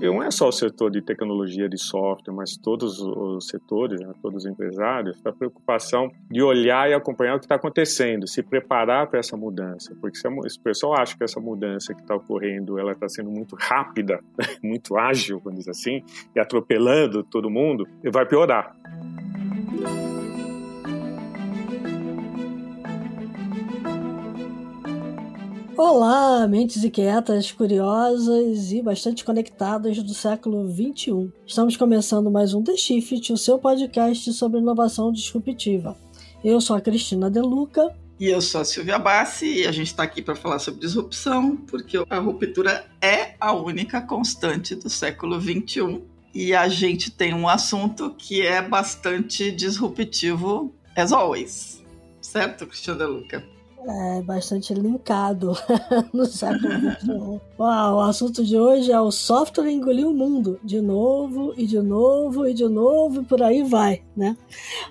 não é só o setor de tecnologia de software, mas todos os setores, né, todos os empresários, a preocupação de olhar e acompanhar o que está acontecendo, se preparar para essa mudança, porque se, o pessoal acha que essa mudança que está ocorrendo, ela está sendo muito rápida, muito ágil, vamos dizer assim, e atropelando todo mundo, vai piorar. Olá, mentes inquietas, curiosas e bastante conectadas do século XXI. Estamos começando mais um The Shift, o seu podcast sobre inovação disruptiva. Eu sou a Cristina Deluca. E eu sou a Silvia Bassi e a gente está aqui para falar sobre disrupção, porque a ruptura é a única constante do século XXI. E a gente tem um assunto que é bastante disruptivo, as always. Certo, Cristina Deluca? É, bastante linkado no século XXI. Uau, o assunto de hoje é o software engolir o mundo, de novo e de novo e de novo e por aí vai, né?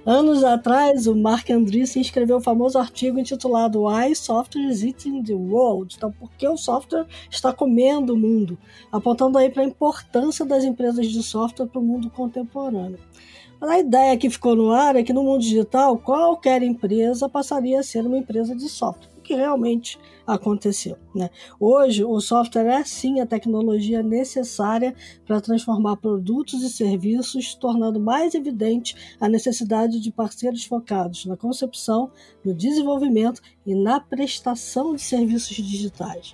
Anos atrás, o Mark Andreessen escreveu o famoso artigo intitulado Why Software is Eating the World? Então, por que o software está comendo o mundo? Apontando aí para a importância das empresas de software para o mundo contemporâneo. A ideia que ficou no ar é que no mundo digital qualquer empresa passaria a ser uma empresa de software, o que realmente aconteceu. Né? Hoje, o software é sim a tecnologia necessária para transformar produtos e serviços, tornando mais evidente a necessidade de parceiros focados na concepção, no desenvolvimento e na prestação de serviços digitais.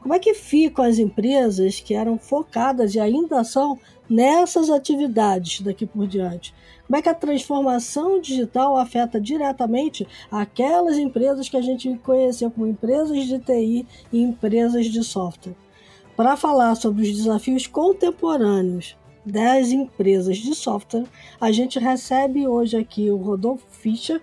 Como é que ficam as empresas que eram focadas e ainda são nessas atividades daqui por diante? Como é que a transformação digital afeta diretamente aquelas empresas que a gente conheceu como empresas de TI e empresas de software? Para falar sobre os desafios contemporâneos das empresas de software, a gente recebe hoje aqui o Rodolfo Fischer,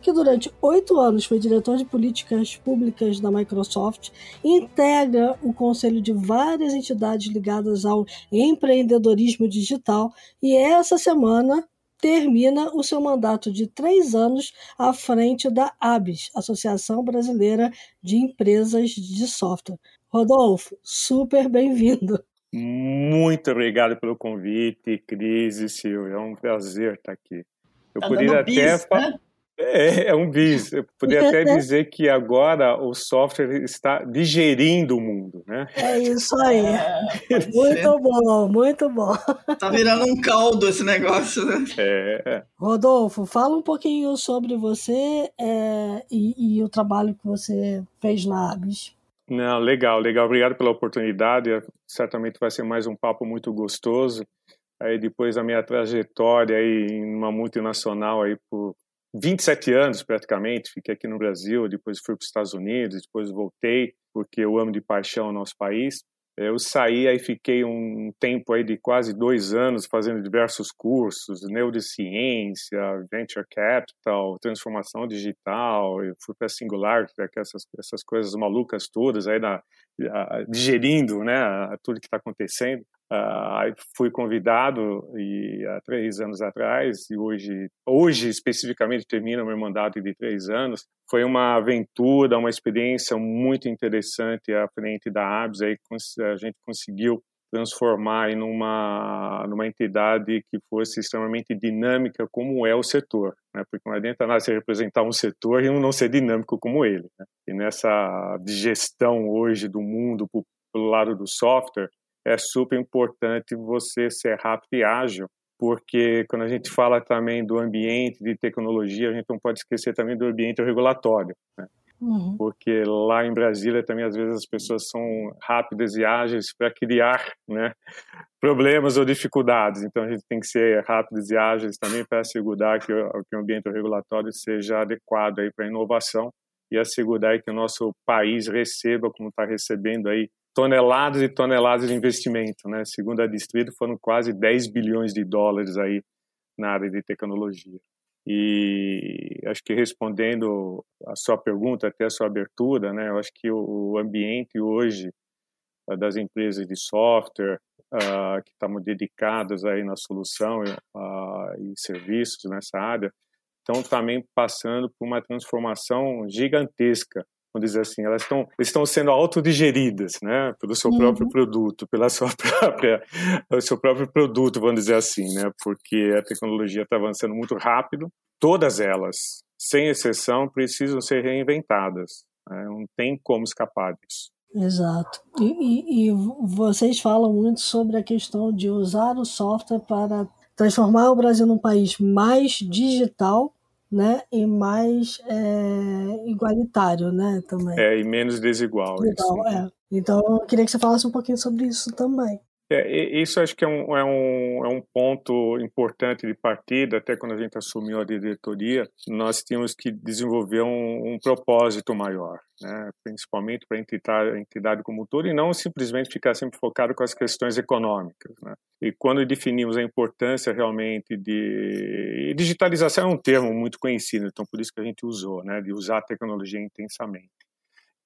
que durante oito anos foi diretor de políticas públicas da Microsoft, integra o conselho de várias entidades ligadas ao empreendedorismo digital e essa semana termina o seu mandato de três anos à frente da ABS, Associação Brasileira de Empresas de Software. Rodolfo, super bem-vindo. Muito obrigado pelo convite, Cris e Silvia. É um prazer estar aqui. Eu tá poderia até. Bis, né? É, é um bis. Eu poderia até dizer que agora o software está digerindo o mundo, né? É isso aí. É, muito bom, muito bom. Tá virando um caldo esse negócio, né? É. Rodolfo, fala um pouquinho sobre você é, e, e, o trabalho que você fez na ABS. Não, legal, legal. Obrigado pela oportunidade. Certamente vai ser mais um papo muito gostoso. Aí depois da minha trajetória aí em uma multinacional aí por 27 anos praticamente, fiquei aqui no Brasil, depois fui para os Estados Unidos, depois voltei, porque eu amo de paixão o nosso país. Eu saí aí fiquei um tempo aí de quase dois anos fazendo diversos cursos, neurociência, venture capital, transformação digital, eu fui para Singular, é essas, essas coisas malucas todas aí na, digerindo, né, tudo que está acontecendo. Uh, fui convidado e há três anos atrás e hoje, hoje especificamente termina meu mandato de três anos. Foi uma aventura, uma experiência muito interessante à frente da ABS. Aí a gente conseguiu transformar em uma numa entidade que fosse extremamente dinâmica como é o setor, né? Porque não adianta nada representar um setor e não ser dinâmico como ele. Né? E nessa gestão hoje do mundo pelo lado do software é super importante você ser rápido e ágil, porque quando a gente fala também do ambiente de tecnologia, a gente não pode esquecer também do ambiente regulatório, né? uhum. porque lá em Brasília também às vezes as pessoas são rápidas e ágeis para criar né, problemas ou dificuldades, então a gente tem que ser rápidos e ágeis também para assegurar que o, que o ambiente regulatório seja adequado para a inovação e assegurar que o nosso país receba, como está recebendo aí, toneladas e toneladas de investimento, né? Segundo a Distrito, foram quase 10 bilhões de dólares aí na área de tecnologia. E acho que respondendo a sua pergunta, até a sua abertura, né? Eu acho que o ambiente hoje ah, das empresas de software uh, que estamos dedicadas aí na solução uh, e serviços nessa área estão também passando por uma transformação gigantesca vamos dizer assim, elas estão, estão sendo autodigeridas, né, pelo seu uhum. próprio produto, pela sua própria, pelo seu próprio produto, vamos dizer assim, né, porque a tecnologia está avançando muito rápido, todas elas, sem exceção, precisam ser reinventadas, né, não tem como escapar disso. Exato. E, e, e, vocês falam muito sobre a questão de usar o software para transformar o Brasil num país mais digital né, e mais é, igualitário, né, também. É, e menos desigual. Então, é. então, eu queria que você falasse um pouquinho sobre isso também. É, isso acho que é um, é, um, é um ponto importante de partida, até quando a gente assumiu a diretoria, nós tínhamos que desenvolver um, um propósito maior, né? principalmente para a entidade, entidade como todo, e não simplesmente ficar sempre focado com as questões econômicas. Né? E quando definimos a importância realmente de... digitalização é um termo muito conhecido, então por isso que a gente usou, né? de usar a tecnologia intensamente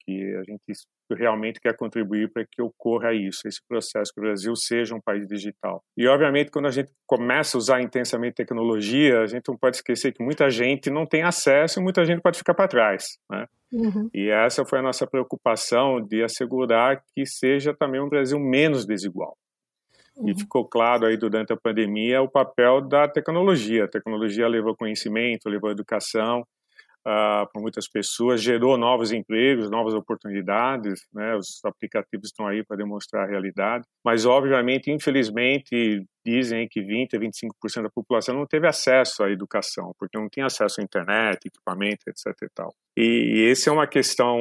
que a gente realmente quer contribuir para que ocorra isso, esse processo, que o Brasil seja um país digital. E, obviamente, quando a gente começa a usar intensamente tecnologia, a gente não pode esquecer que muita gente não tem acesso e muita gente pode ficar para trás, né? Uhum. E essa foi a nossa preocupação de assegurar que seja também um Brasil menos desigual. Uhum. E ficou claro aí durante a pandemia o papel da tecnologia. A tecnologia levou conhecimento, levou educação, uh, para muitas pessoas, gerou novos empregos, novas oportunidades, né? Os aplicativos estão aí para demonstrar a realidade, mas obviamente, infelizmente, dizem que 20 a 25% da população não teve acesso à educação, porque não tinha acesso à internet, equipamento, etc e tal. E, e essa é uma questão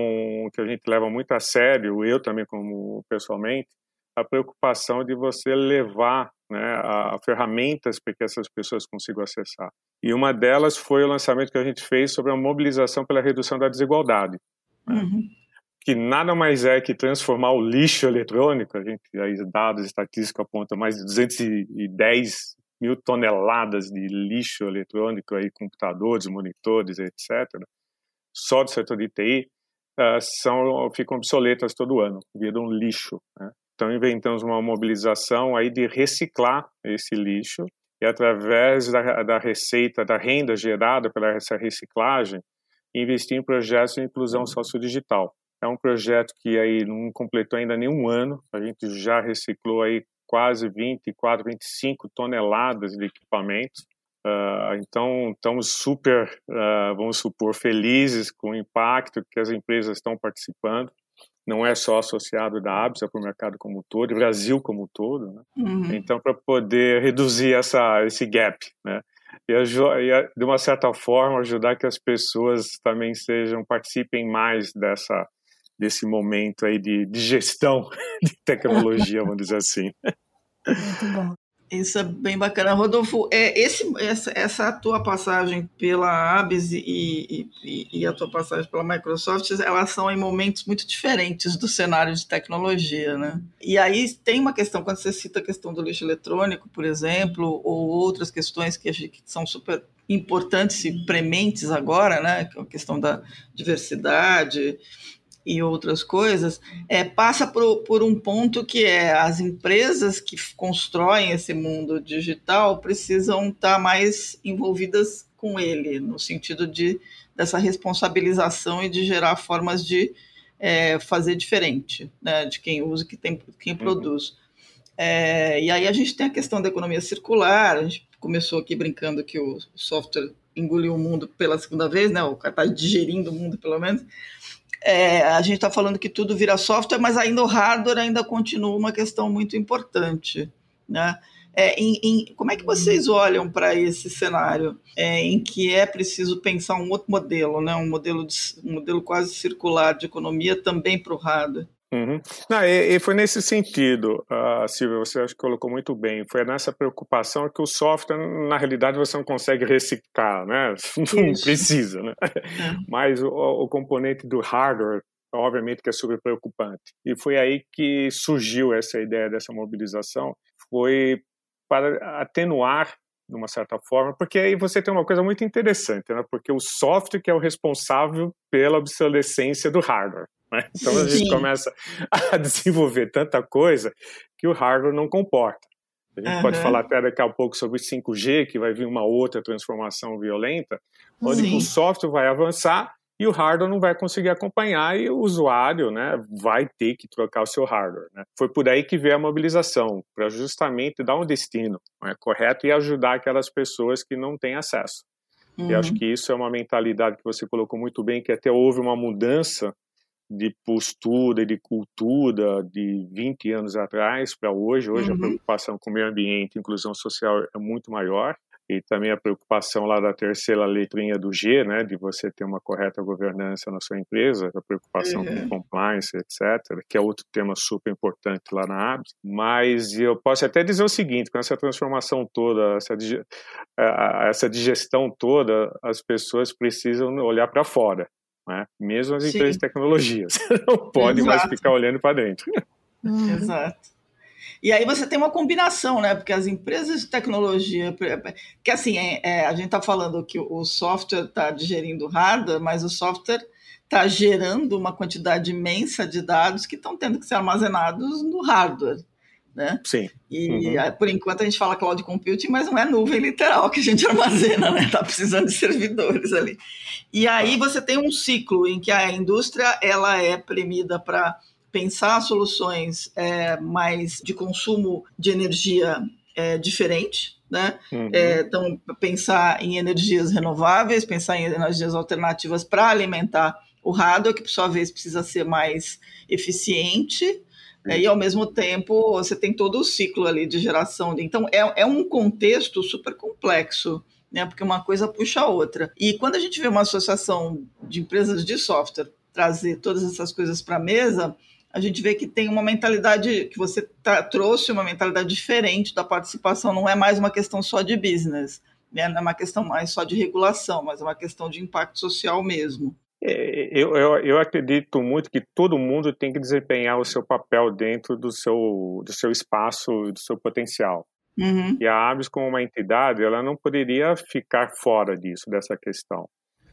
que a gente leva muito a sério, eu também como pessoalmente, a preocupação de você levar né, a, a ferramentas para que essas pessoas consigam acessar. E uma delas foi o lançamento que a gente fez sobre a mobilização pela redução da desigualdade. Né? Uhum. Que nada mais é que transformar o lixo eletrônico, a gente, aí dados estatísticos apontam mais de 210 mil toneladas de lixo eletrônico, aí, computadores, monitores, etc., só do setor de TI, uh, são, ficam obsoletas todo ano, viram lixo. Né? Então, inventamos uma mobilização aí de reciclar esse lixo e, através da, da receita, da renda gerada pela essa reciclagem, investir em projetos de inclusão sociodigital. É um projeto que aí não completou ainda nenhum ano, a gente já reciclou aí quase 24, 25 toneladas de equipamentos. Uh, então, estamos super, uh, vamos supor, felizes com o impacto que as empresas estão participando não é só associado da ABS, é para o mercado como um todo, Brasil como um todo. Né? Uhum. Então, para poder reduzir essa, esse gap, né? E, e, de uma certa forma, ajudar que as pessoas também sejam, participem mais dessa, desse momento aí de, de gestão de tecnologia, vamos dizer assim. Muito bom. Isso é bem bacana. Rodolfo, é, esse, essa, essa tua passagem pela ABS e, e, e, a tua passagem pela Microsoft, elas são em momentos muito diferentes do cenário de tecnologia, né? E aí tem uma questão, quando você cita a questão do lixo eletrônico, por exemplo, ou outras questões que, que são super importantes e prementes agora, né? É a questão da diversidade, e outras coisas, é, passa por, por um ponto que é as empresas que constroem esse mundo digital precisam estar mais envolvidas com ele, no sentido de dessa responsabilização e de gerar formas de é, fazer diferente, né, de quem usa, que tem, quem uhum. produz. É, e aí a gente tem a questão da economia circular, a gente começou aqui brincando que o software engoliu o mundo pela segunda vez, né, o cara está digerindo o mundo pelo menos, é, a gente está falando que tudo vira software, mas ainda o hardware ainda continua uma questão muito importante. Né? É, em, em, como é que vocês olham para esse cenário é, em que é preciso pensar um outro modelo, né? um, modelo de, um modelo quase circular de economia também para o hardware? Uhum. Não, e, e, foi nesse sentido, uh, Silvia, você acho que colocou muito bem. Foi nessa preocupação que o software, na realidade, você não consegue reciclar, né? Não precisa, né? É. Mas o, o, componente do hardware, obviamente, que é super preocupante. E foi aí que surgiu essa ideia dessa mobilização, foi para atenuar de uma certa forma, porque aí você tem uma coisa muito interessante, né? Porque o software que é o responsável pela obsolescência do hardware. Né? Então a gente Sim. começa a desenvolver tanta coisa que o hardware não comporta. A gente uhum. pode falar até daqui a pouco sobre 5G, que vai vir uma outra transformação violenta, onde Sim. o software vai avançar e o hardware não vai conseguir acompanhar e o usuário né, vai ter que trocar o seu hardware. Né? Foi por aí que veio a mobilização, para justamente dar um destino né, correto e ajudar aquelas pessoas que não têm acesso. Uhum. E acho que isso é uma mentalidade que você colocou muito bem, que até houve uma mudança de postura, de cultura de 20 anos atrás para hoje. Hoje uhum. a preocupação com o meio ambiente e inclusão social é muito maior e também a preocupação lá da terceira letrinha do G, né, de você ter uma correta governança na sua empresa, a preocupação uhum. com compliance, etc., que é outro tema super importante lá na ABS. Mas eu posso até dizer o seguinte, com essa transformação toda, essa, essa digestão toda, as pessoas precisam olhar para fora, né? mesmo as Sim. empresas de tecnologias. Não pode mais ficar olhando para dentro. Uhum. Exato. E aí você tem uma combinação, né? Porque as empresas de tecnologia, que assim, é, é, a gente está falando que o software está digerindo hardware, mas o software está gerando uma quantidade imensa de dados que estão tendo que ser armazenados no hardware. Né? Sim. E uhum. por enquanto a gente fala cloud computing, mas não é nuvem literal que a gente armazena, né? Tá precisando de servidores ali. E aí você tem um ciclo em que a indústria ela é premida para pensar soluções é, mais de consumo de energia é, diferente, né? Uhum. É, então, pensar em energias renováveis, pensar em energias alternativas para alimentar o hardware, que por sua vez precisa ser mais eficiente, é, e ao mesmo tempo você tem todo o ciclo ali de geração. Então, é, é um contexto super complexo. Né, porque uma coisa puxa a outra. E quando a gente vê uma associação de empresas de software trazer todas essas coisas para a mesa, a gente vê que tem uma mentalidade que você tá, trouxe uma mentalidade diferente da participação, não é mais uma questão só de business, né? não é uma questão mais só de regulação, mas é uma questão de impacto social mesmo. É, eu, eu, eu acredito muito que todo mundo tem que desempenhar o seu papel dentro do seu, do seu espaço, do seu potencial. Uhum. E a ABS, como uma entidade, ela não poderia ficar fora disso, dessa questão.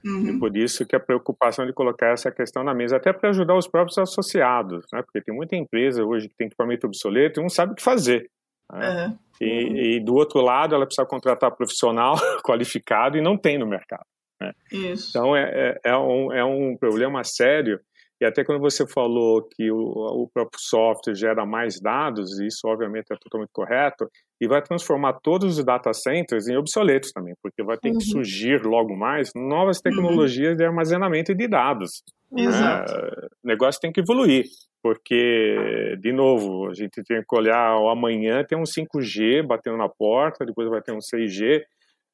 Uhum. E por isso que a preocupação de colocar essa questão na mesa, até para ajudar os próprios associados, né? porque tem muita empresa hoje que tem equipamento obsoleto e não sabe o que fazer. Né? Uhum. E, e, do outro lado, ela precisa contratar profissional qualificado e não tem no mercado. Né? Então, é, é, é, um, é um problema sério e até quando você falou que o, o, próprio software gera mais dados, isso obviamente é totalmente correto, e vai transformar todos os data centers em obsoletos também, porque vai ter uhum. que surgir logo mais novas tecnologias uhum. de armazenamento de dados. Exato. É, o negócio tem que evoluir, porque, de novo, a gente tem que olhar o amanhã tem um 5G batendo na porta, depois vai ter um 6G,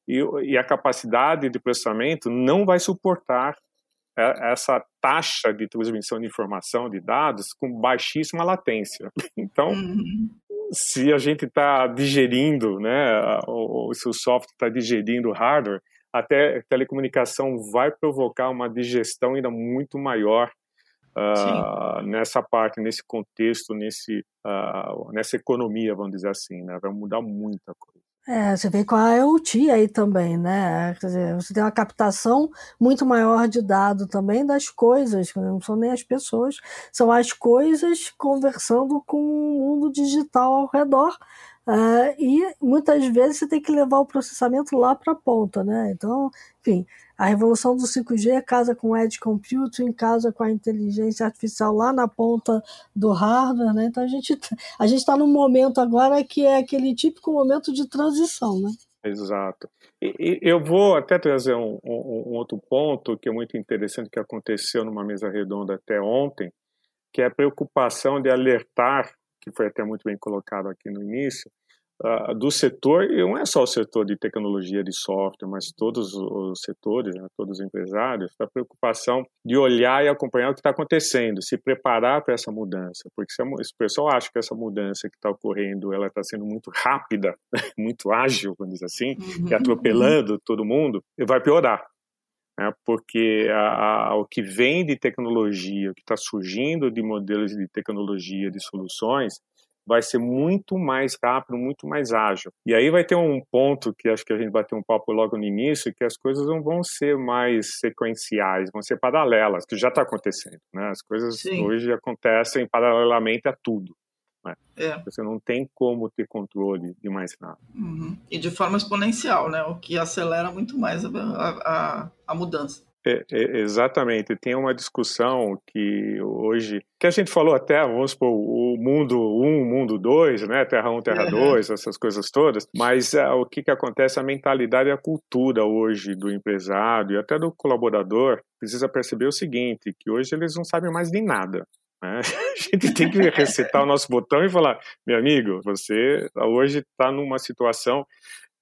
e, e a capacidade de processamento não vai suportar é, essa taxa de transmissão de informação, de dados, com baixíssima latência. Então, uhum. se a gente está digerindo, né, ou, se o software está digerindo o hardware, até telecomunicação vai provocar uma digestão ainda muito maior uh, nessa parte, nesse contexto, nesse, uh, nessa economia, vamos dizer assim, né? vai mudar muita coisa. É, você vê com a IoT aí também, né? Quer dizer, você tem uma captação muito maior de dado também das coisas, não são nem as pessoas, são as coisas conversando com o mundo digital ao redor. Uh, e muitas vezes você tem que levar o processamento lá para a ponta, né? Então, enfim, a revolução do 5G casa com o Edge Computing, casa com a inteligência artificial lá na ponta do hardware, né? Então a gente tá, a gente está num momento agora que é aquele típico momento de transição, né? Exato. E, eu vou até trazer um, um, um, outro ponto que é muito interessante que aconteceu numa mesa redonda até ontem, que é a preocupação de alertar, que foi até muito bem colocado aqui no início, uh, do setor, e não é só o setor de tecnologia de software, mas todos os setores, né, todos os empresários, a preocupação de olhar e acompanhar o que está acontecendo, se preparar para essa mudança, porque se, se o pessoal acha que essa mudança que está ocorrendo, ela está sendo muito rápida, muito ágil, vamos dizer assim, uhum. atropelando todo mundo, vai piorar. Né, porque a, a, o que vem de tecnologia, o que está surgindo de modelos de tecnologia, de soluções, vai ser muito mais rápido, muito mais ágil. E aí vai ter um ponto que acho que a gente bateu um papo logo no início, que as coisas não vão ser mais sequenciais, vão ser paralelas, que já está acontecendo. Né? As coisas Sim. hoje acontecem paralelamente a tudo. Né? É. Você não tem como ter controle de mais nada. Uhum. E de forma exponencial, né? o que acelera muito mais a, a, a mudança. É, é, exatamente. Tem uma discussão que hoje, que a gente falou até, vamos supor, o mundo 1, um, mundo 2, né? Terra 1, um, Terra 2, essas coisas todas. Mas uh, o que, que acontece? A mentalidade e a cultura hoje do empresário e até do colaborador precisa perceber o seguinte, que hoje eles não sabem mais de nada. Né? A gente tem que recetar o nosso botão e falar, meu amigo, você hoje está numa situação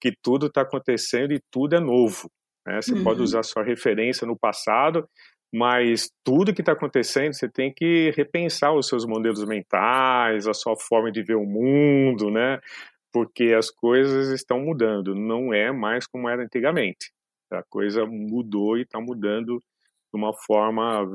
que tudo está acontecendo e tudo é novo. Né? Você uhum. pode usar sua referência no passado, mas tudo que está acontecendo você tem que repensar os seus modelos mentais, a sua forma de ver o mundo, né? Porque as coisas estão mudando, não é mais como era antigamente. A coisa mudou e está mudando de uma forma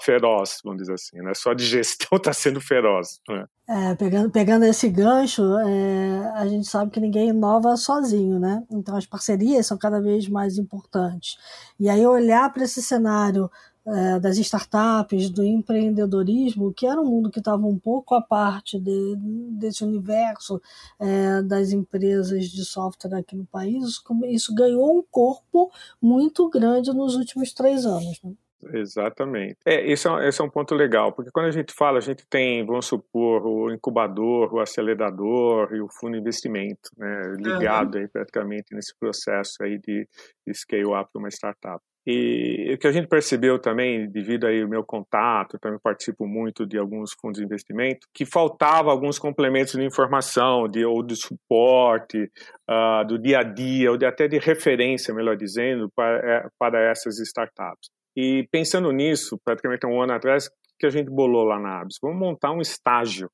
feroz, vamos dizer assim. Né? Só a digestão está sendo feroz. Né? É, pegando, pegando esse gancho, é, a gente sabe que ninguém inova sozinho, né? Então as parcerias são cada vez mais importantes. E aí olhar para esse cenário é, das startups, do empreendedorismo, que era um mundo que estava um pouco à parte de, desse universo é, das empresas de software aqui no país, isso ganhou um corpo muito grande nos últimos três anos. Né? Exatamente. É, esse é, esse é um ponto legal, porque quando a gente fala, a gente tem, vamos supor, o incubador, o acelerador e o fundo de investimento, né, ligado uhum. aí praticamente nesse processo aí de, de scale-up de uma startup. E o que a gente percebeu também, devido aí ao meu contato, também participo muito de alguns fundos de investimento, que faltava alguns complementos de informação, de, ou de suporte, uh, do dia a dia, ou de, até de referência, melhor dizendo, para, é, para essas startups. E pensando nisso, praticamente um ano atrás, que a gente bolou lá na Abs, vamos montar um estágio?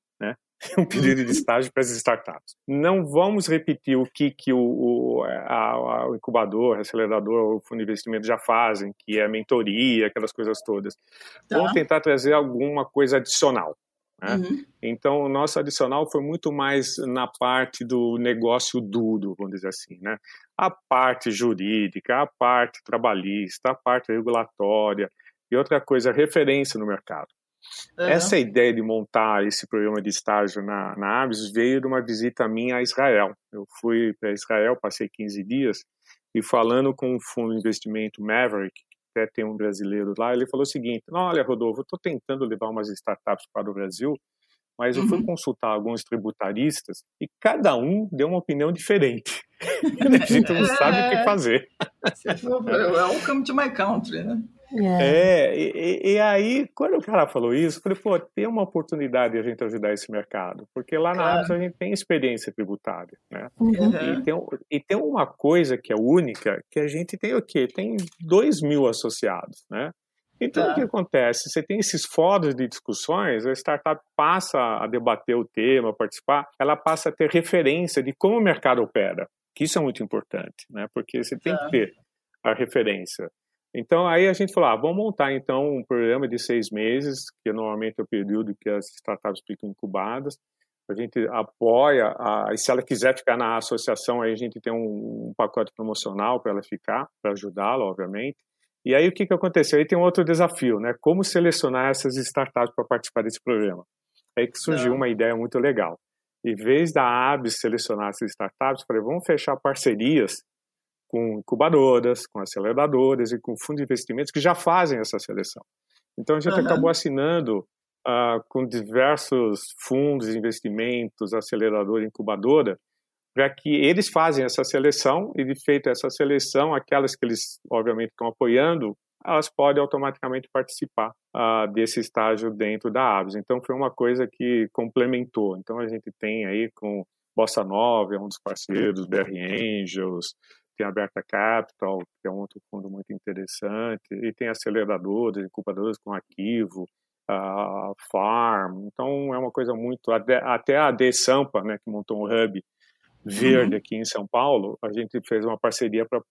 um pedido de estágio para as startups. Não vamos repetir o que, que o, o, a, o incubador, acelerador, o fundo de investimento já fazem, que é mentoria, aquelas coisas todas. Tá. Vamos tentar trazer alguma coisa adicional. Né? Uhum. Então, o nosso adicional foi muito mais na parte do negócio duro, vamos dizer assim, né? A parte jurídica, a parte trabalhista, a parte regulatória e outra coisa, referência no mercado. Uhum. Essa ideia de montar esse programa de estágio na, na ABS veio de uma visita minha a Israel. Eu fui para Israel, passei 15 dias, e falando com o fundo de investimento Maverick, até tem um brasileiro lá, ele falou o seguinte: Olha, Rodolfo, eu estou tentando levar umas startups para o Brasil, mas eu fui uhum. consultar alguns tributaristas e cada um deu uma opinião diferente. a gente não sabe o que fazer. Welcome to my country, né? É, é e, e, aí, quando o cara falou isso, eu falei, pô, tem uma oportunidade de a gente ajudar esse mercado, porque lá na claro. a gente tem experiência tributária, né? Uhum. E, tem, e tem uma coisa que é única, que a gente tem o quê? Tem dois mil associados, né? Então, tá. o que acontece? Você tem esses fóruns de discussões, a startup passa a debater o tema, a participar, ela passa a ter referência de como o mercado opera, que isso é muito importante, né? Porque você tem tá. que ter a referência. Então, aí a gente falou, ah, vamos montar então um programa de seis meses, que normalmente é o período que as startups ficam incubadas. A gente apoia, a, e se ela quiser ficar na associação, aí a gente tem um, um pacote promocional para ela ficar, para ajudá-la, obviamente. E aí o que, que aconteceu? Aí tem um outro desafio, né? Como selecionar essas startups para participar desse programa? Aí que surgiu Não. uma ideia muito legal. Em vez da ABS selecionar essas startups, falei, vamos fechar parcerias com incubadoras, com aceleradoras e com fundos de investimentos que já fazem essa seleção. Então a gente uhum. acabou assinando uh, com diversos fundos de investimentos, aceleradora, incubadora, para que eles fazem essa seleção e de feito essa seleção, aquelas que eles obviamente estão apoiando, elas podem automaticamente participar uh, desse estágio dentro da Aves. Então foi uma coisa que complementou. Então a gente tem aí com Bossa Nova, é um dos parceiros, BR Angels, tem a Aberta Capital, que é um outro fundo muito interessante, e tem aceleradoras, incubadoras com arquivo, a Farm, então é uma coisa muito, até a D Sampa, né, que montou um hub verde uhum. aqui em São Paulo, a gente fez uma parceria para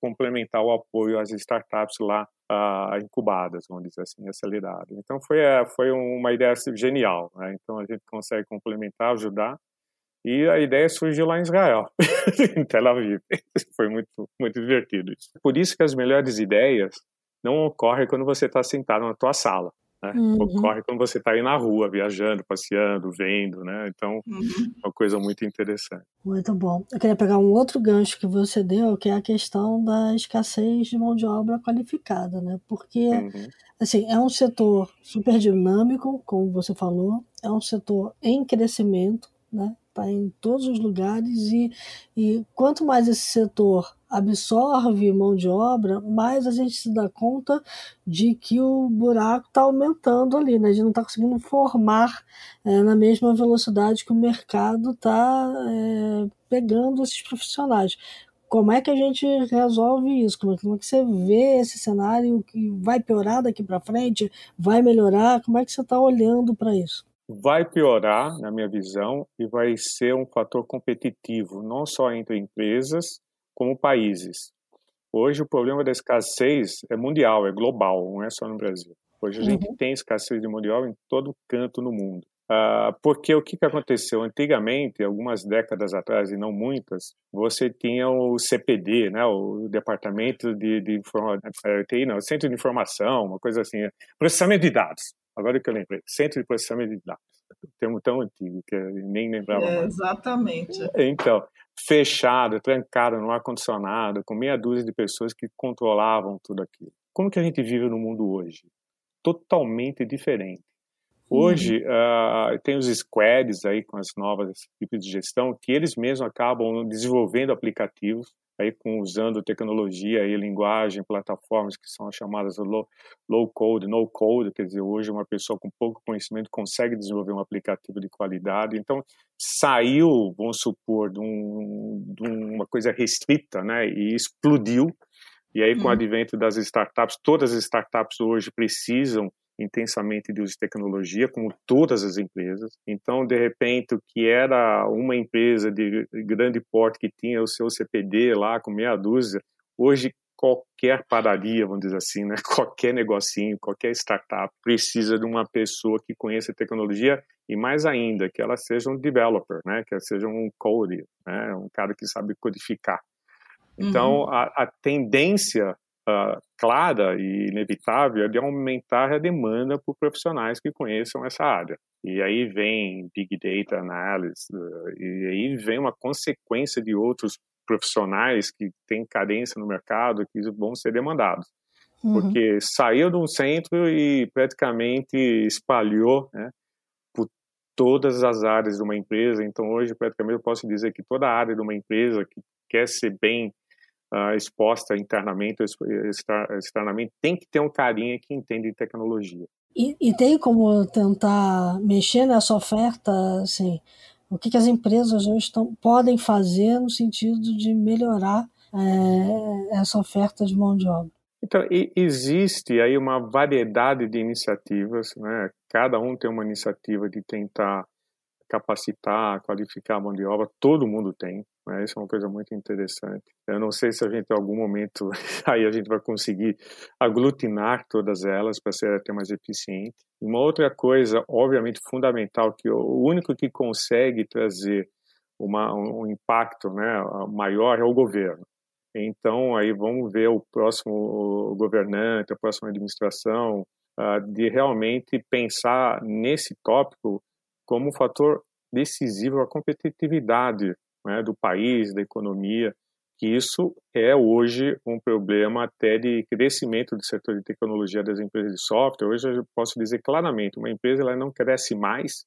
complementar o apoio às startups lá uh, incubadas, vamos dizer assim, aceleradas. Então foi, é, foi uma ideia genial, né? então a gente consegue complementar, ajudar, e a ideia surgiu lá em Israel, em Tel Aviv. Foi muito, muito divertido isso. Por isso que as melhores ideias não ocorrem quando você está sentado na tua sala. Né? Uhum. Ocorre quando você está aí na rua, viajando, passeando, vendo, né? Então, uhum. é uma coisa muito interessante. Muito bom. Eu queria pegar um outro gancho que você deu, que é a questão da escassez de mão de obra qualificada, né? Porque, uhum. assim, é um setor super dinâmico, como você falou, é um setor em crescimento, né? Está em todos os lugares e, e quanto mais esse setor absorve mão de obra, mais a gente se dá conta de que o buraco está aumentando ali, né? A gente não está conseguindo formar é, na mesma velocidade que o mercado está é, pegando esses profissionais. Como é que a gente resolve isso? Como é, como é que você vê esse cenário que vai piorar daqui para frente? Vai melhorar? Como é que você está olhando para isso? Vai piorar, na minha visão, e vai ser um fator competitivo, não só entre empresas, como países. Hoje o problema da escassez é mundial, é global, não é só no Brasil. Hoje a uhum. gente tem escassez de obra em todo canto no mundo. Uh, porque o que, que aconteceu? Antigamente, algumas décadas atrás, e não muitas, você tinha o CPD, né, o Departamento de, de Informação, eh, não, Centro de Informação, uma coisa assim, processamento de dados. Agora que eu lembrei, Centro de Processamento de Dados. Termo tão antigo que eu nem lembrava é, mais. Exatamente. Então, fechado, trancado no ar-condicionado, com meia dúzia de pessoas que controlavam tudo aquilo. Como que a gente vive no mundo hoje? Totalmente diferente. Hoje, uhum. uh, tem os squads aí com as novas tipos de gestão que eles mesmos acabam desenvolvendo aplicativos aí com usando tecnologia e linguagem, plataformas que são chamadas low, low code, no code, quer dizer, hoje uma pessoa com pouco conhecimento consegue desenvolver um aplicativo de qualidade. Então, saiu, vamos supor, de, um, de uma coisa restrita, né, e explodiu. E aí, com o uhum. advento das startups, todas as startups hoje precisam intensamente de uso de tecnologia, como todas as empresas. Então, de repente, o que era uma empresa de grande porte que tinha o seu CPD lá com meia dúzia, hoje qualquer padaria, vamos dizer assim, né? qualquer negocinho, qualquer startup precisa de uma pessoa que conheça tecnologia e mais ainda, que ela seja um developer, né? que ela seja um coder, né? um cara que sabe codificar. Então, uhum. a, a tendência uh, clara e inevitável é de aumentar a demanda por profissionais que conheçam essa área. E aí vem Big Data Analysis, uh, e aí vem uma consequência de outros profissionais que têm carência no mercado que vão ser demandados. Uhum. Porque saiu de um centro e praticamente espalhou né, por todas as áreas de uma empresa. Então, hoje, praticamente, eu posso dizer que toda área de uma empresa que quer ser bem uh, exposta internamente, externamente, tem que ter um carinha que entende tecnologia. E, e, tem como tentar mexer nessa oferta, assim, o que, que as empresas hoje estão, podem fazer no sentido de melhorar é, essa oferta de mão de obra? Então, existe aí uma variedade de iniciativas, né? cada um tem uma iniciativa de tentar capacitar, qualificar a mão de obra, todo mundo tem. Né? Isso é uma coisa muito interessante. Eu não sei se a gente, em algum momento, aí a gente vai conseguir aglutinar todas elas para ser até mais eficiente. Uma outra coisa, obviamente, fundamental, que o único que consegue trazer uma, um impacto né, maior é o governo. Então, aí vamos ver o próximo governante, a próxima administração, uh, de realmente pensar nesse tópico como um fator decisivo à competitividade né, do país, da economia, que isso é hoje um problema até de crescimento do setor de tecnologia das empresas de software. Hoje eu posso dizer claramente, uma empresa ela não cresce mais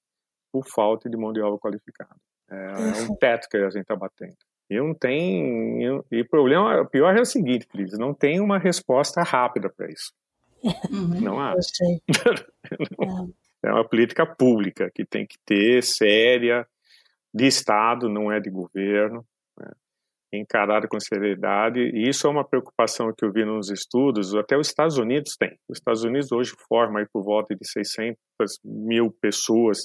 por falta de mão de obra qualificada. É, é um teto que a gente está batendo. E não tem. E o problema, o pior é o seguinte, Cris, não tem uma resposta rápida para isso. Uhum, não há. Eu sei. não, é uma política pública que tem que ter, séria, de Estado, não é de governo, né? encarada com seriedade. E isso é uma preocupação que eu vi nos estudos, até os Estados Unidos tem. Os Estados Unidos hoje formam aí por volta de 600 mil pessoas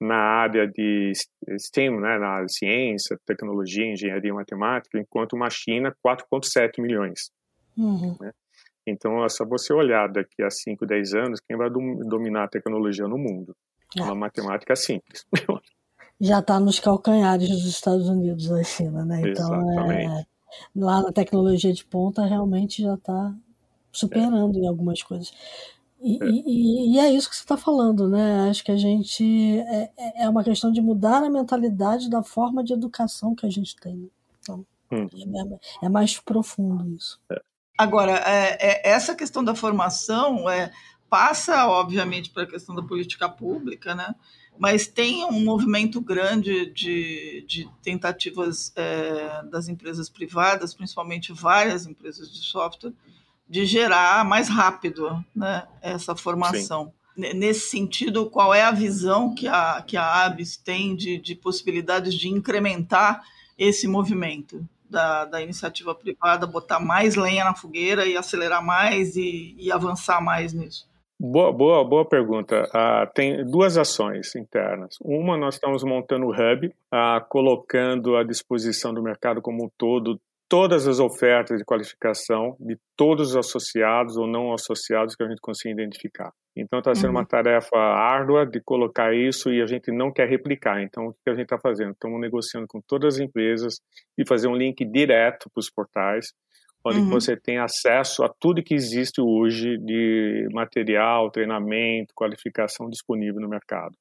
na área de STEM, né, na ciência, tecnologia, engenharia e matemática, enquanto uma China, 4,7 milhões. Uhum. Né? Então, é só você olhar daqui a 5, 10 anos quem vai dominar a tecnologia no mundo. É uma matemática simples. Já está nos calcanhares dos Estados Unidos, a China, né? Então, é, lá na tecnologia de ponta, realmente já está superando é. em algumas coisas. E é. E, e, é isso que você está falando, né? Acho que a gente. É, é, é uma questão de mudar a mentalidade da forma de educação que a gente tem. Né? Então, hum. é, é, mais profundo isso. É. Agora, é, essa questão da formação passa, obviamente, para a questão da política pública, né? mas tem um movimento grande de, de tentativas das empresas privadas, principalmente várias empresas de software, de gerar mais rápido né, essa formação. Sim. Nesse sentido, qual é a visão que a, que a ABS tem de, de possibilidades de incrementar esse movimento da, da iniciativa privada, botar mais lenha na fogueira e acelerar mais e, e avançar mais nisso? Boa, boa, boa pergunta. Uh, tem duas ações internas. Uma, nós estamos montando o Hub, uh, colocando à disposição do mercado como um todo todas as ofertas de qualificação de todos os associados ou não associados que a gente consiga identificar. Então está sendo uhum. uma tarefa árdua de colocar isso e a gente não quer replicar. Então o que a gente está fazendo? Estamos negociando com todas as empresas e fazer um link direto para os portais, onde uhum. você tem acesso a tudo que existe hoje de material, treinamento, qualificação disponível no mercado.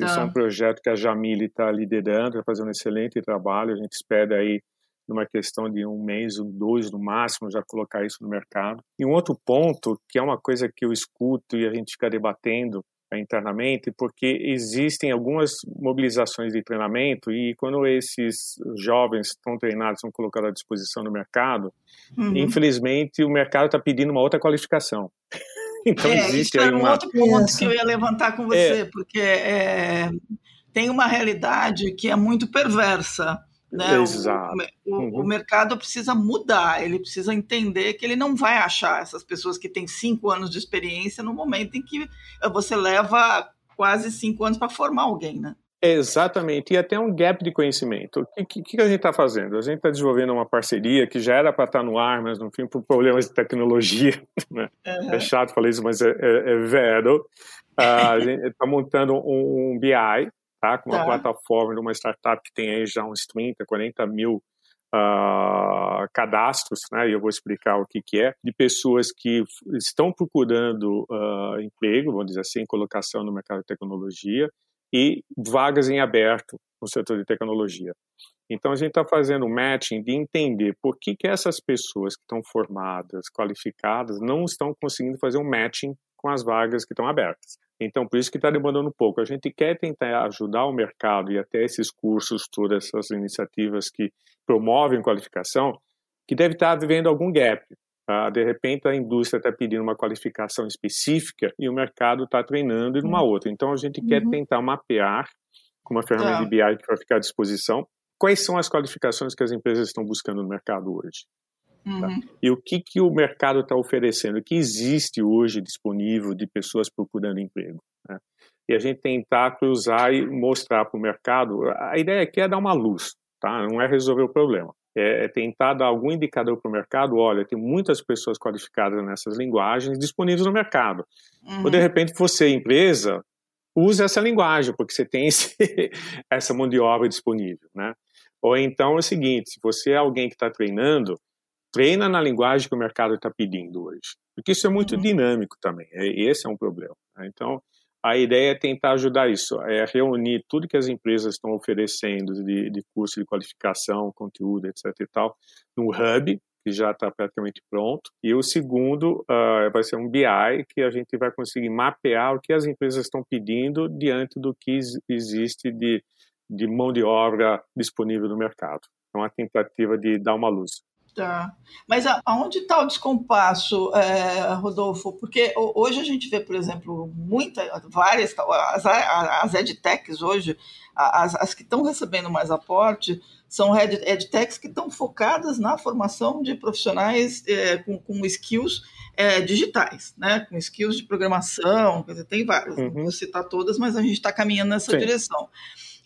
Isso é um tá. projeto que a Jamile está liderando, está fazendo um excelente trabalho. A gente espera aí numa questão de um mês ou dois no máximo, já colocar isso no mercado. E um outro ponto, que é uma coisa que eu escuto e a gente fica debatendo internamente, porque existem algumas mobilizações de treinamento e quando esses jovens estão treinados, são colocados à disposição no mercado, uhum. infelizmente o mercado está pedindo uma outra qualificação. então é, existe isso aí um uma... outro ponto que eu ia levantar com você, é... porque é, tem uma realidade que é muito perversa né? Exato. O, o, uhum. o, mercado precisa mudar, ele precisa entender que ele não vai achar essas pessoas que têm cinco anos de experiência no momento em que você leva quase cinco anos para formar alguém, né? Exatamente, e até um gap de conhecimento. O que, que, que a gente está fazendo? A gente está desenvolvendo uma parceria que já era para estar tá no ar, mas no fim, por problemas de tecnologia, né? uhum. é chato falar isso, mas é, é, é vero. Uh, a gente está montando um, um BI? Com uma tá. plataforma de uma startup que tem aí já uns 30, 40 mil uh, cadastros, né? e eu vou explicar o que, que é, de pessoas que estão procurando uh, emprego, vamos dizer assim, colocação no mercado de tecnologia, e vagas em aberto no setor de tecnologia. Então a gente está fazendo um matching de entender por que, que essas pessoas que estão formadas, qualificadas, não estão conseguindo fazer um matching com as vagas que estão abertas. Então, por isso que está demandando um pouco. A gente quer tentar ajudar o mercado e até esses cursos, todas essas iniciativas que promovem qualificação, que deve estar tá vivendo algum gap. Tá? De repente, a indústria está pedindo uma qualificação específica e o mercado está treinando em uma uhum. outra. Então, a gente uhum. quer tentar mapear, com uma ferramenta de BI que vai ficar à disposição, quais são as qualificações que as empresas estão buscando no mercado hoje. Tá? Uhum. E o que, que o mercado está oferecendo, o que existe hoje disponível de pessoas procurando emprego. Né? E a gente tentar cruzar e mostrar para o mercado. A ideia aqui é dar uma luz, tá? não é resolver o problema. É, é tentar dar algum indicador para o mercado. Olha, tem muitas pessoas qualificadas nessas linguagens disponíveis no mercado. Uhum. Ou de repente você, empresa, use essa linguagem, porque você tem esse, essa mão de obra disponível. Né? Ou então é o seguinte: se você é alguém que está treinando, treina na linguagem que o mercado está pedindo hoje. Porque isso é muito uhum. dinâmico também, é, esse é um problema. Né? Então, a ideia é tentar ajudar isso, é reunir tudo que as empresas estão oferecendo de, de curso de qualificação, conteúdo, etc e tal, no hub, que já está praticamente pronto. E o segundo uh, vai ser um BI, que a gente vai conseguir mapear o que as empresas estão pedindo diante do que existe de, de mão de obra disponível no mercado. É uma tentativa de dar uma luz. Tá. Mas aonde está o descompasso, é, Rodolfo? Porque hoje a gente vê, por exemplo, muitas, várias, as, as edtechs hoje, as, as que estão recebendo mais aporte, são edtechs que estão focadas na formação de profissionais é, com, com skills é, digitais, né? com skills de programação, tem várias, uhum. não vou citar todas, mas a gente está caminhando nessa Sim. direção.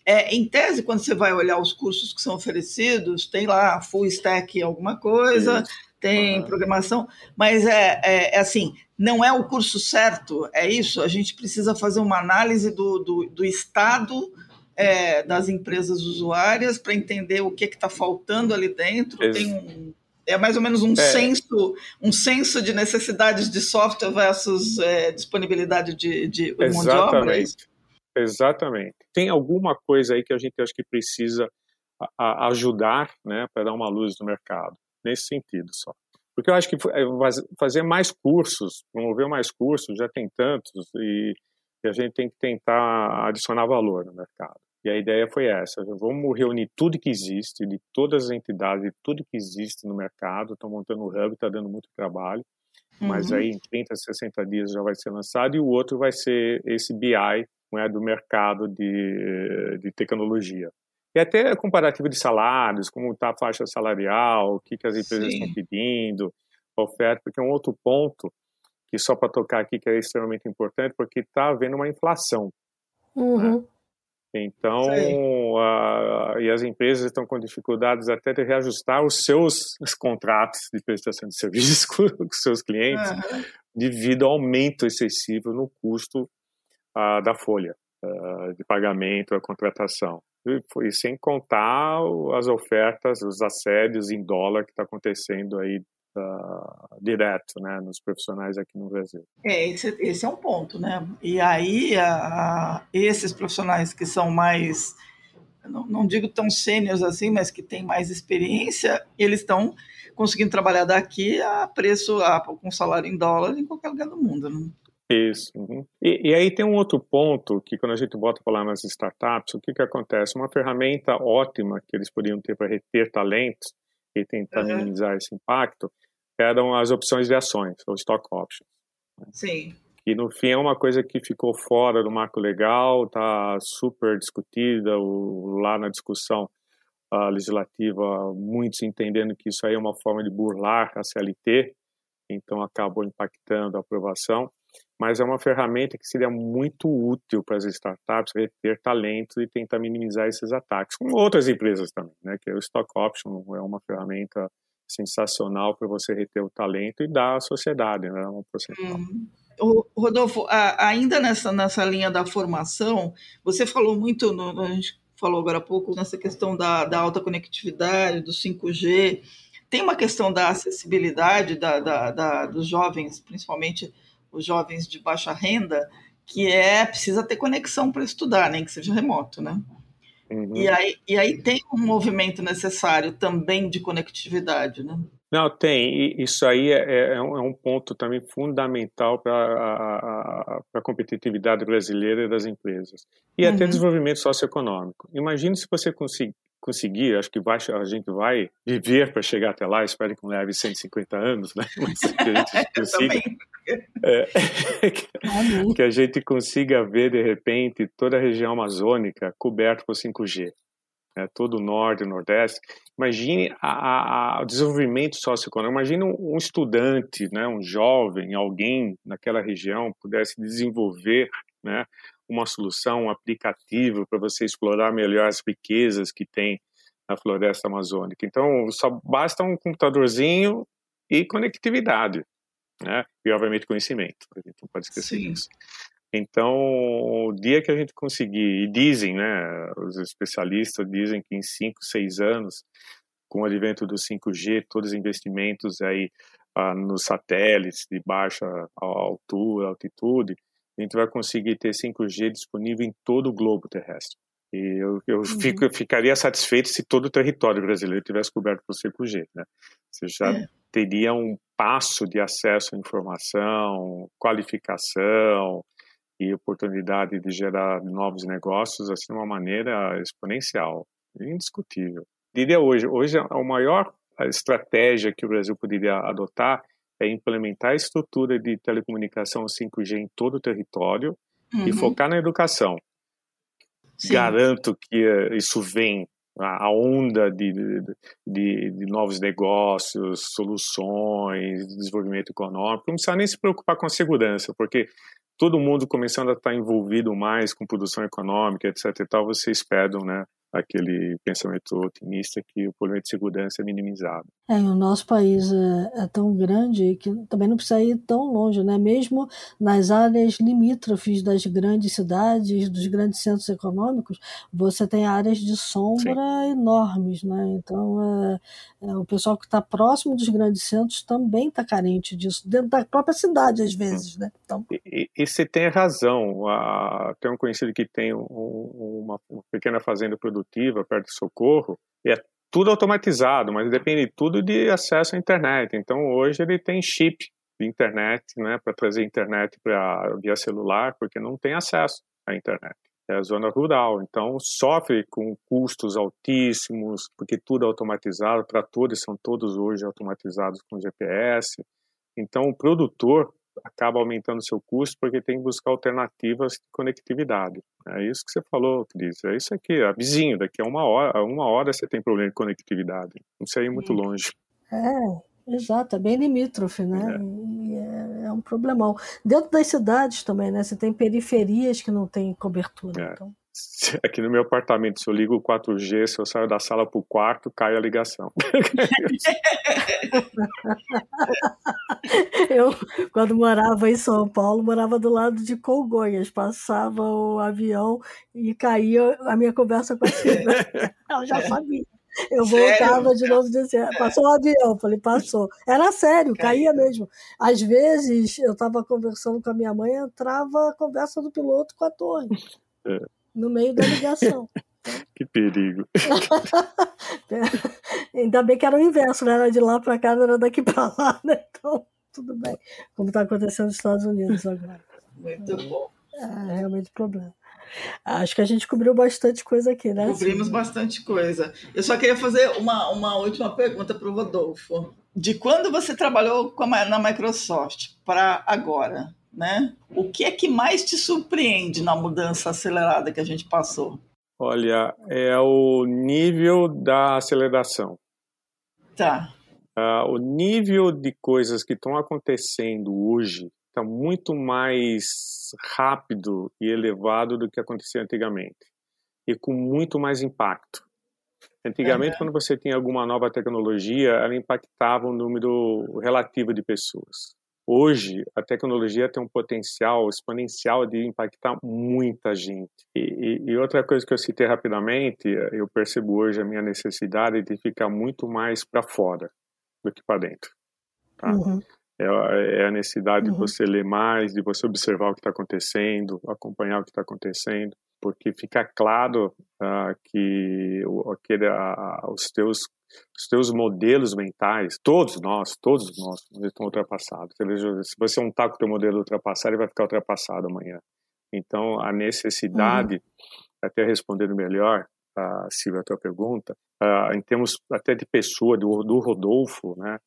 É, em tese, quando você vai olhar os cursos que são oferecidos, tem lá full stack alguma coisa, tem programação, mas é, é, é, assim, não é o curso certo, é isso. A gente precisa fazer uma análise do, do, do estado é, das empresas usuárias para entender o que está faltando ali dentro. Ex tem um É mais ou menos um, é. senso, um senso de necessidades de software versus é, disponibilidade de, de mão de obra. É Exatamente. Tem alguma coisa aí que a gente acha que precisa ajudar né, para dar uma luz no mercado, nesse sentido só. Porque eu acho que é, fazer mais cursos, promover mais cursos, já tem tantos, e, a gente tem que tentar adicionar valor no mercado. E a ideia foi essa: vamos reunir tudo que existe, de todas as entidades, de tudo que existe no mercado. Estão montando o hub, está dando muito trabalho, uhum. mas aí em 30, 60 dias já vai ser lançado. E o outro vai ser esse BI é, do mercado de, de tecnologia. E até comparativo de salários, como está a faixa salarial, o que, que as empresas Sim. estão pedindo, oferta, porque é um outro ponto que só para tocar aqui que é extremamente importante, porque está havendo uma inflação. Né? Uhum. Né? Então, uh, e as empresas estão com dificuldades até de reajustar os seus os contratos de prestação de serviços com os seus clientes uhum. devido ao aumento excessivo no custo da folha de pagamento, a contratação. E, e, sem contar as ofertas, os assédios em dólar que está acontecendo aí uh, direto, né, nos profissionais aqui no Brasil. É, esse, esse é um ponto, né? E aí, a, a, esses profissionais que são mais, não, não digo tão sêniores assim, mas que têm mais experiência, eles estão conseguindo trabalhar daqui a preço, a, com salário em dólar em qualquer lugar do mundo, né? Isso. Uhum. E, e, aí tem um outro ponto que quando a gente bota para falar nas startups, o que, que acontece? Uma ferramenta ótima que eles poderiam ter para reter talentos e tentar uhum. minimizar esse impacto eram as opções de ações, ou stock options. Sim. Que no fim é uma coisa que ficou fora do marco legal, está super discutida o, lá na discussão uh, legislativa, muitos entendendo que isso aí é uma forma de burlar a CLT, então acabou impactando a aprovação mas é uma ferramenta que seria muito útil para as startups reter talentos e tentar minimizar esses ataques, como outras empresas também, né? Que é o Stock Option é uma ferramenta sensacional para você reter o talento e dar à sociedade, né? Um percentual. Uhum. Rodolfo, ainda nessa, nessa linha da formação, você falou muito, no, a gente falou agora há pouco, nessa questão da, da alta conectividade, do 5G. Tem uma questão da acessibilidade da, da, da dos jovens, principalmente os jovens de baixa renda, que é precisa ter conexão para estudar, nem que seja remoto, né? Uhum. E, aí, e aí tem um movimento necessário também de conectividade, né? Não, tem. Isso aí é, é, é um é ponto também fundamental para a, a, competitividade brasileira das empresas. E uhum. até desenvolvimento socioeconômico. Imagine se você conseguir acho que vai, a gente vai viver para chegar até lá, espero que não leve 150 anos, né? Mas que a gente consiga, é, que a gente consiga ver de repente toda a região amazônica coberta por 5G. Né, todo o norte, o nordeste. Imagine a, a, o desenvolvimento socioeconômico. Imagine um, um, estudante, né, um jovem, alguém naquela região pudesse desenvolver né, uma solução, um aplicativo para você explorar melhor as riquezas que tem na floresta amazônica. Então, só basta um computadorzinho e conectividade, né? E, obviamente, conhecimento. A gente não pode esquecer Sim. disso. Então, o dia que a gente conseguir, e dizem, né, os especialistas dizem que em 5, 6 anos, com o advento do 5G, todos os investimentos aí ah, nos satélites de baixa altura, altitude, a gente vai conseguir ter 5G disponível em todo o globo terrestre. E eu, eu uhum. fico, ficaria satisfeito se todo o território brasileiro tivesse coberto por 5G. Né? Você já é. teria um passo de acesso à informação, qualificação e oportunidade de gerar novos negócios assim de uma maneira exponencial, indiscutível. Diria hoje, hoje a maior estratégia que o Brasil poderia adotar é implementar a estrutura de telecomunicação 5G em todo o território uhum. e focar na educação. Sim. Garanto que eh, isso vem, a onda de, de, de, novos negócios, soluções, desenvolvimento econômico. Não precisa nem se preocupar com a segurança, porque todo mundo começando a estar envolvido mais com produção econômica, etc. e tal, vocês pedem né, aquele pensamento otimista que o problema de segurança é minimizado. É, o nosso país é, é, tão grande que também não precisa ir tão longe, né? Mesmo nas áreas limítrofes das grandes cidades, dos grandes centros econômicos, você tem áreas de sombra Sim. enormes, né? Então, é, é, o pessoal que está próximo dos grandes centros também está carente disso, dentro da própria cidade, às vezes, né? Então... E, e, você tem razão. Ah, tem um conhecido que tem um, uma, uma pequena fazenda produtiva perto de Socorro, e é tudo automatizado, mas depende tudo de acesso à internet. Então hoje ele tem chip de internet, né, para trazer internet para via celular, porque não tem acesso à internet. É a zona rural, então sofre com custos altíssimos, porque tudo é automatizado, tratores são todos hoje automatizados com GPS. Então o produtor acaba aumentando seu custo porque tem que buscar alternativas de conectividade. É isso que você falou, Cris. É isso aqui, é vizinho, daqui a uma hora, uma hora você tem problema de conectividade. Não sei ir muito longe. É, exato, é bem limítrofe, né? É. É, é. um problemão. Dentro das cidades também, né? Você tem periferias que não têm cobertura. É. Então... Aqui no meu apartamento, se eu ligo o 4G, se eu saio da sala para o quarto, cai a ligação. eu, quando morava em São Paulo, morava do lado de Congonhas. Passava o avião e caía a minha conversa com a Cida. Eu já sabia. Eu voltava sério? de novo dizendo, passou o avião, falei, passou. Era sério, caía mesmo. Às vezes eu estava conversando com a minha mãe, entrava a conversa do piloto com a torre. É no meio da ligação. que perigo. Ainda bem que era o inverso, né? Era de lá para cá, não era daqui para lá, né? Então, tudo bem. Como está acontecendo nos Estados Unidos agora. Muito bom. É realmente problema. Acho que a gente cobriu bastante coisa aqui, né? Cobrimos bastante coisa. Eu só queria fazer uma, uma última pergunta para o Rodolfo. De quando você trabalhou a, na Microsoft para agora? Né? O que é que mais te surpreende na mudança acelerada que a gente passou? Olha, é o nível da aceleração. Tá. Uh, o nível de coisas que estão acontecendo hoje está muito mais rápido e elevado do que acontecia antigamente e com muito mais impacto. Antigamente, uhum. quando você tinha alguma nova tecnologia, ela impactava um número relativo de pessoas. Hoje, a tecnologia tem um potencial exponencial de impactar muita gente. E, e, e, outra coisa que eu citei rapidamente, eu percebo hoje a minha necessidade de ficar muito mais para fora do que para dentro. Tá? Uhum. É, é, a necessidade uhum. de você ler mais, de você observar o que está acontecendo, acompanhar o que está acontecendo, porque fica claro uh, que o, aquele, uh, os teus os teus modelos mentais, todos nós, todos nós, estão ultrapassados. Se você não está com o teu modelo ultrapassado, ele vai ficar ultrapassado amanhã. Então, a necessidade, uhum. até respondendo melhor, uh, Silvia, a tua pergunta, uh, em termos até de pessoa, do, do Rodolfo, né,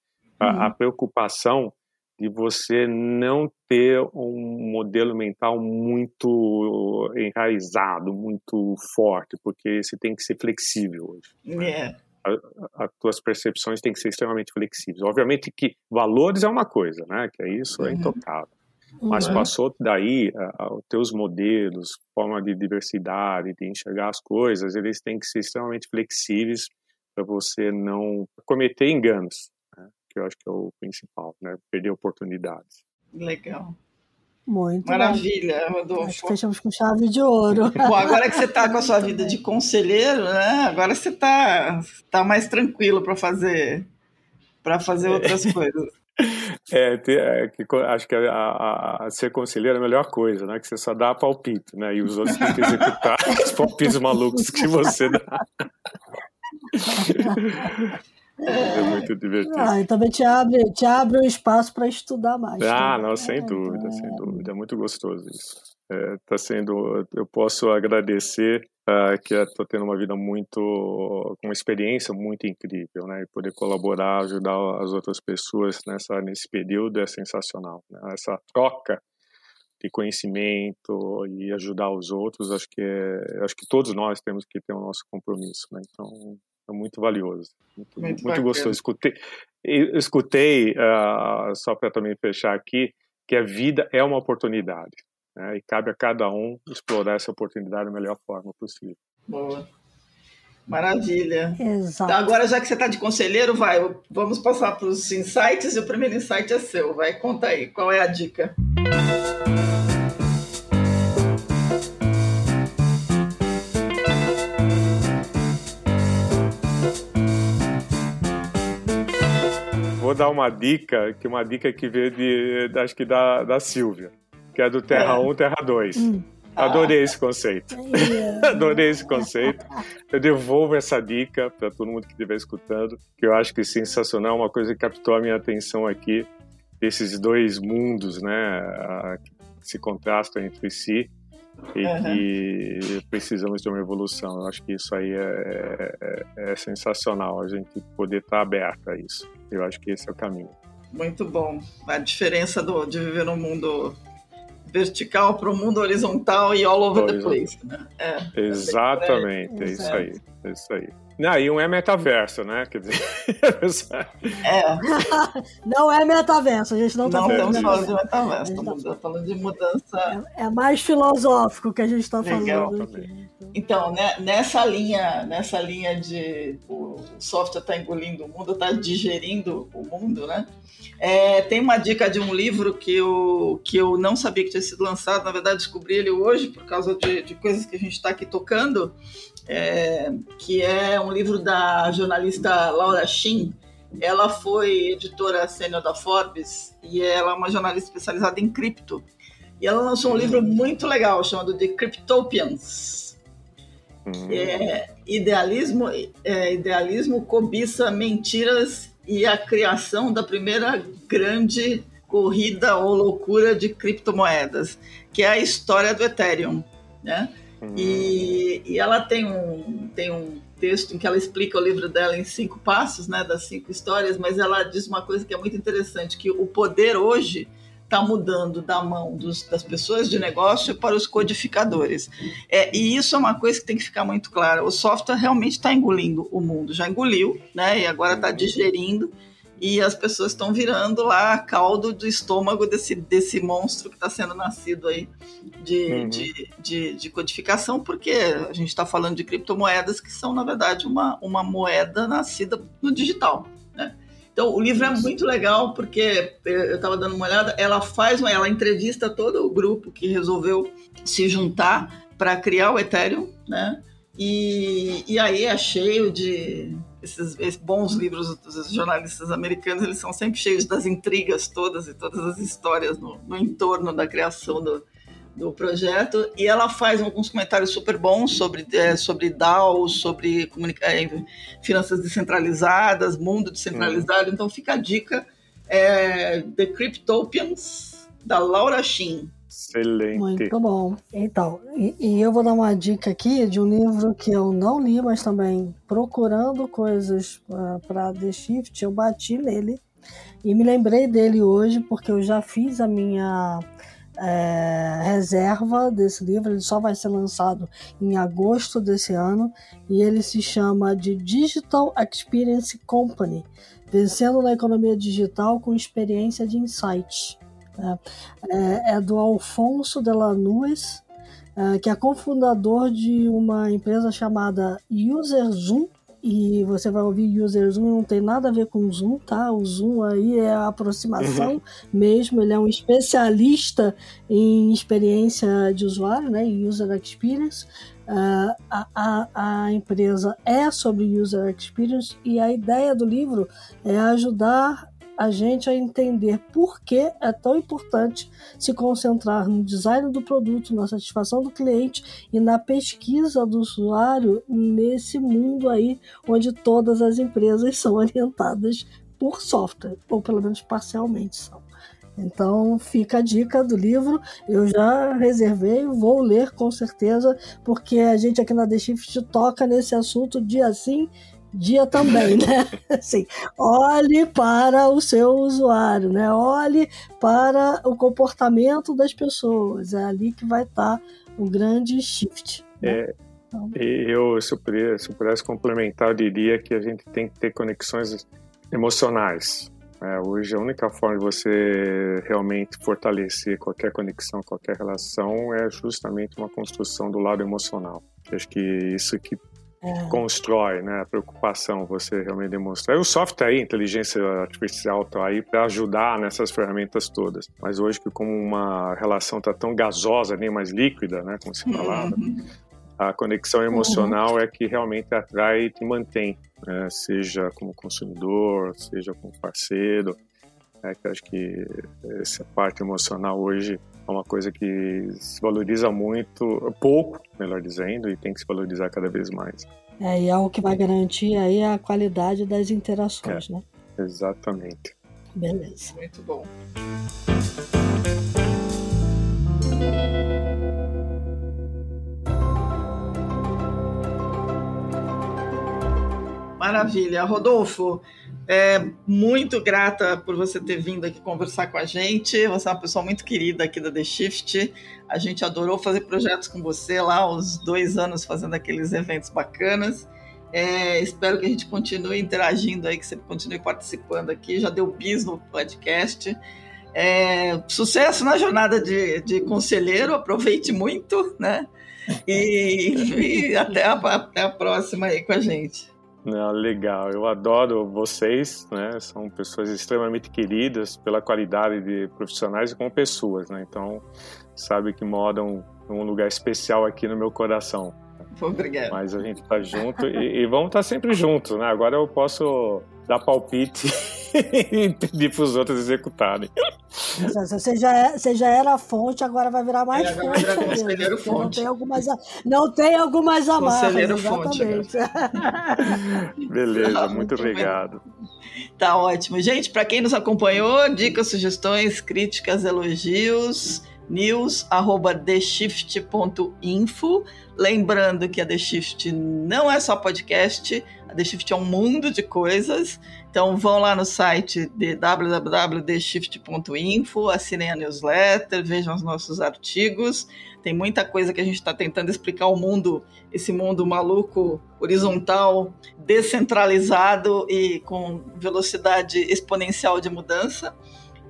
uhum. a, a preocupação de você não ter um modelo mental muito enraizado, muito forte, porque você tem que ser flexível hoje. Yeah. É as tuas percepções têm que ser extremamente flexíveis. Obviamente que valores é uma coisa, né? Que é isso, é uhum. intocável. Mas uhum. passou daí, os teus modelos, forma de diversidade, de enxergar as coisas, eles têm que ser extremamente flexíveis para você não cometer enganos, né? Que eu acho que é o principal, né? Perder oportunidades. Legal. Muito Maravilha, bom. Rodolfo. Acho que fechamos com chave de ouro. Bom, agora que você está com a sua vida de conselheiro, né? Agora você está tá mais tranquilo para fazer para fazer outras coisas. É, é que, acho que a, a, a, ser conselheiro é a melhor coisa, né? Que você só dá palpite, né? E os outros têm que executar os palpites malucos que você dá. É muito divertido. Ah, e também te abre, te abre um espaço para estudar mais. Ah, não, sem é, dúvida, é. sem dúvida. É muito gostoso isso. É, tá sendo, eu posso agradecer uh, que estou tendo uma vida muito, com uma experiência muito incrível, né? E poder colaborar, ajudar as outras pessoas nessa nesse período é sensacional. Né? Essa troca de conhecimento e ajudar os outros, acho que é, acho que todos nós temos que ter o nosso compromisso, né? Então é muito valioso, muito, muito, muito gostoso. Escutei, escutei uh, só para também fechar aqui, que a vida é uma oportunidade, né? e cabe a cada um explorar essa oportunidade da melhor forma possível. Boa. Maravilha. Exato. Então, agora, já que você está de conselheiro, vai, vamos passar para os insights e o primeiro insight é seu. Vai, conta aí, qual é a dica? Vou dar uma dica, que uma dica que veio de, acho que da, da Silvia, que é do Terra é. 1, Terra 2. Hum. Adorei esse conceito. Adorei esse conceito. Eu devolvo essa dica para todo mundo que estiver escutando, que eu acho que é sensacional, uma coisa que captou a minha atenção aqui, esses dois mundos, né, que se contrastam entre si e uhum. que precisamos de uma evolução. Eu acho que isso aí é, é, é sensacional, a gente poder estar aberto a isso. Eu acho que esse é o caminho. Muito bom. A diferença do, de viver num mundo vertical para o mundo horizontal e all over the place. Né? É, Exatamente, é, é isso aí. É isso aí. Não, e um é metaverso, né? Quer dizer. é. não é metaverso, a gente não está falando, falando de metaverso, estamos tá... falando de mudança. É, é, mais filosófico que a gente está falando aqui. Então, né, nessa linha, nessa linha de o software está engolindo o mundo, está digerindo o mundo, né? É, tem uma dica de um livro que eu, que eu não sabia que tinha sido lançado, na verdade descobri ele hoje por causa de, de coisas que a gente está aqui tocando, é, que é um livro da jornalista Laura Shin. Ela foi editora sênior da Forbes e ela é uma jornalista especializada em cripto. E ela lançou um livro muito legal chamado The Cryptopians. Hum. É, idealismo, é, idealismo, cobiça, mentiras e a criação da primeira grande corrida ou loucura de criptomoedas, que é a história do Ethereum, né? E, e ela tem um, tem um texto em que ela explica o livro dela em cinco passos, né, das cinco histórias, mas ela diz uma coisa que é muito interessante, que o poder hoje está mudando da mão dos, das pessoas de negócio para os codificadores. É, e isso é uma coisa que tem que ficar muito clara. O software realmente está engolindo o mundo, já engoliu, né, e agora está digerindo e as pessoas estão virando lá caldo do estômago desse, desse monstro que está sendo nascido aí de, uhum. de, de, de, codificação, porque a gente está falando de criptomoedas que são, na verdade, uma, uma moeda nascida no digital. Né? Então, o livro é muito legal porque eu estava dando uma olhada, ela faz, ela entrevista todo o grupo que resolveu se juntar para criar o Ethereum, né? E, e aí é cheio de esses, esses, bons livros dos jornalistas americanos, eles são sempre cheios das intrigas todas e todas as histórias no, no entorno da criação do, do projeto. E ela faz alguns comentários super bons sobre, é, sobre DAO, sobre é, finanças descentralizadas, mundo descentralizado. Uhum. Então fica a dica, é, The Cryptopians, da Laura Shin. Excelente. Muito bom. Então, e, e, eu vou dar uma dica aqui de um livro que eu não li, mas também procurando coisas uh, para The Shift, eu bati nele e me lembrei dele hoje porque eu já fiz a minha é, reserva desse livro. Ele só vai ser lançado em agosto desse ano e ele se chama de Digital Experience Company. Vencendo na economia digital com experiência de insights. É, é, é do Alfonso de Lanús, é, que é cofundador de uma empresa chamada UserZoom. E você vai ouvir UserZoom, não tem nada a ver com Zoom, tá? O Zoom aí é a aproximação uhum. mesmo. Ele é um especialista em experiência de usuário, né? User Experience. Uh, a, a, a, empresa é sobre user experience e a ideia do livro é ajudar a gente a entender por que é tão importante se concentrar no design do produto, na satisfação do cliente e na pesquisa do usuário nesse mundo aí onde todas as empresas são orientadas por software, ou pelo menos parcialmente são. Então fica a dica do livro. Eu já reservei, vou ler com certeza, porque a gente aqui na The Shift toca nesse assunto dia sim dia também, né? Assim, olhe para o seu usuário, né? Olhe para o comportamento das pessoas. É ali que vai estar o grande shift. Né? É, então... Eu, se eu, pudesse, se eu pudesse complementar, eu diria que a gente tem que ter conexões emocionais. É, hoje, a única forma de você realmente fortalecer qualquer conexão, qualquer relação, é justamente uma construção do lado emocional. Eu acho que isso que é. constrói, né? A preocupação você realmente demonstrar. E o software aí, inteligência artificial está aí para ajudar nessas ferramentas todas. Mas hoje que como uma relação está tão gasosa, nem mais líquida, né? Como se falava, uhum. a conexão emocional uhum. é que realmente atrai e te mantém, né? seja como consumidor, seja como parceiro. É, que acho que essa parte emocional hoje é uma coisa que se valoriza muito, pouco, melhor dizendo, e tem que se valorizar cada vez mais. É, e é o que vai garantir aí a qualidade das interações, é, né? Exatamente. Beleza. Muito bom. Maravilha. Rodolfo, é, muito grata por você ter vindo aqui conversar com a gente. Você é uma pessoa muito querida aqui da The Shift. A gente adorou fazer projetos com você lá, os dois anos fazendo aqueles eventos bacanas. É, espero que a gente continue interagindo aí, que você continue participando aqui. Já deu bis no podcast. É, sucesso na jornada de, de conselheiro, aproveite muito, né? E, e até, a, até a próxima aí com a gente. Não, legal, eu adoro vocês, né? São pessoas extremamente queridas pela qualidade de profissionais e como pessoas, né? Então, sabe que moram num lugar especial aqui no meu coração. Obrigado. Mas a gente tá junto e, e vamos estar tá sempre juntos, né? Agora eu posso dar palpite e pedir para os outros executarem. Você já, é, você já era fonte, agora vai virar mais é, fonte. Virar conselheiro fonte. Não tem algumas, não tem algumas amarras. Conselheiro fonte. Beleza, tá, muito, obrigado. Tá ótimo. Gente, para quem nos acompanhou, dicas, sugestões, críticas, elogios news@theshift.info. Lembrando que a The Shift não é só podcast, The Shift é um mundo de coisas. Então vão lá no site de www.theshift.info, assinem a newsletter, vejam os nossos artigos. Tem muita coisa que a gente está tentando explicar ao mundo, esse mundo maluco, horizontal, descentralizado e com velocidade exponencial de mudança.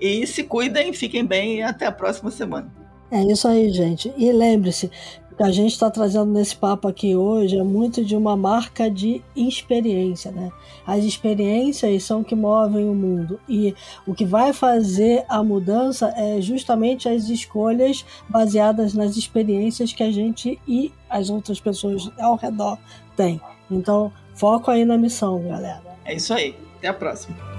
E se cuidem, fiquem bem e até a próxima semana. É isso aí, gente. E lembre-se, que a gente está trazendo nesse papo aqui hoje é muito de uma marca de experiência, né? As experiências são que movem o mundo e o que vai fazer a mudança é justamente as escolhas baseadas nas experiências que a gente e as outras pessoas ao redor têm. Então, foco aí na missão, galera. É isso aí. Até a próxima.